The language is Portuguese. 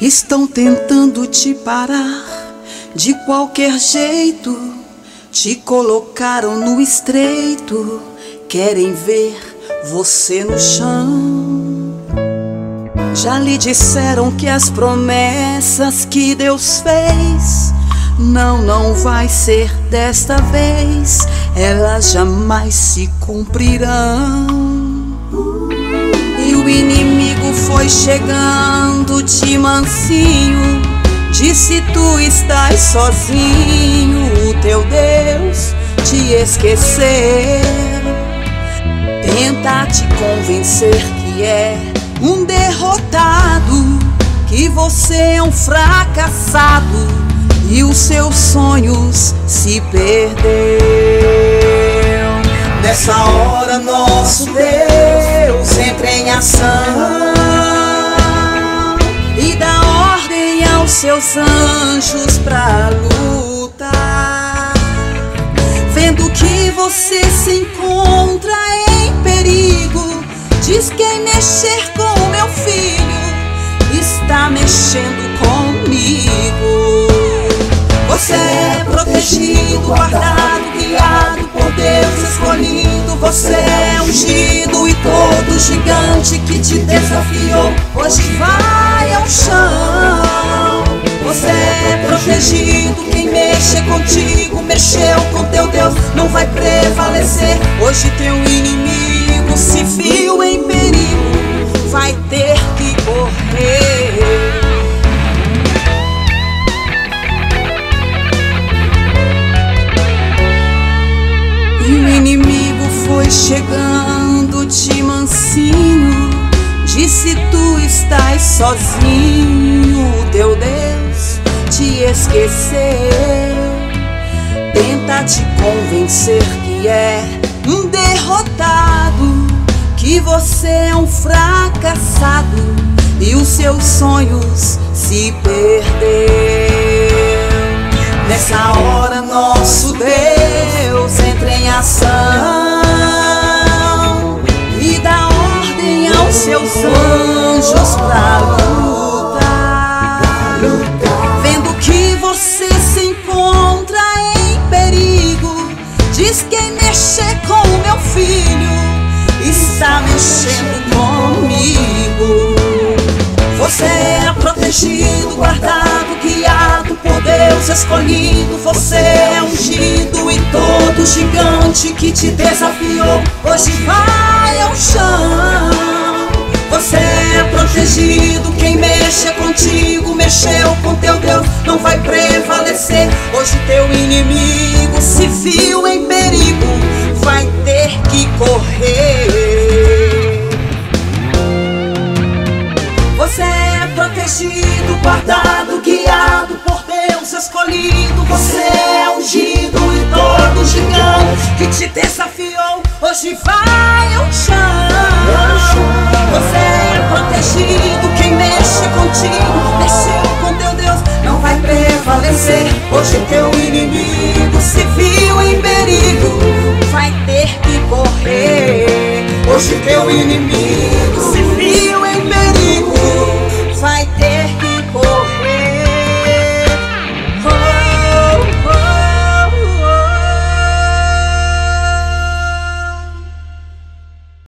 Estão tentando te parar de qualquer jeito. Te colocaram no estreito. Querem ver você no chão. Já lhe disseram que as promessas que Deus fez não, não vai ser desta vez. Elas jamais se cumprirão. E o inimigo foi chegando de mansinho. Disse: Tu estás sozinho, o teu Deus te esqueceu. Tenta te convencer que é um derrotado, que você é um fracassado e os seus sonhos se perdeu. Nessa hora, nosso Deus entra em ação seus anjos pra lutar. Vendo que você se encontra em perigo, diz quem mexer com meu filho está mexendo comigo. Você é protegido, guardado, guiado por Deus escolhido. Você é ungido e todo gigante que te desafiou hoje vai ao chão. Você é protegido, quem mexe contigo, mexeu com teu Deus, não vai prevalecer. Hoje teu inimigo se viu em perigo, vai ter que correr. E o inimigo foi chegando de mansinho. Disse: Tu estás sozinho, teu Deus te esqueceu. Tenta te convencer que é um derrotado, que você é um fracassado e os seus sonhos se perdeu. Nessa hora, nosso Deus entra em ação e dá ordem aos seus anjos diz quem mexer com o meu filho está mexendo comigo. Você é protegido, guardado, guiado por Deus escolhido. Você é ungido e todo gigante que te desafiou hoje vai ao chão. Você é protegido, quem mexe contigo, mexeu com teu Deus, não vai prevalecer. Hoje teu inimigo se viu Você é ungido e todo gigante que te desafiou hoje vai ao chão. Você é protegido, quem mexe contigo, mexeu com teu Deus, não vai prevalecer. Hoje teu inimigo se viu em perigo, vai ter que correr. Hoje teu inimigo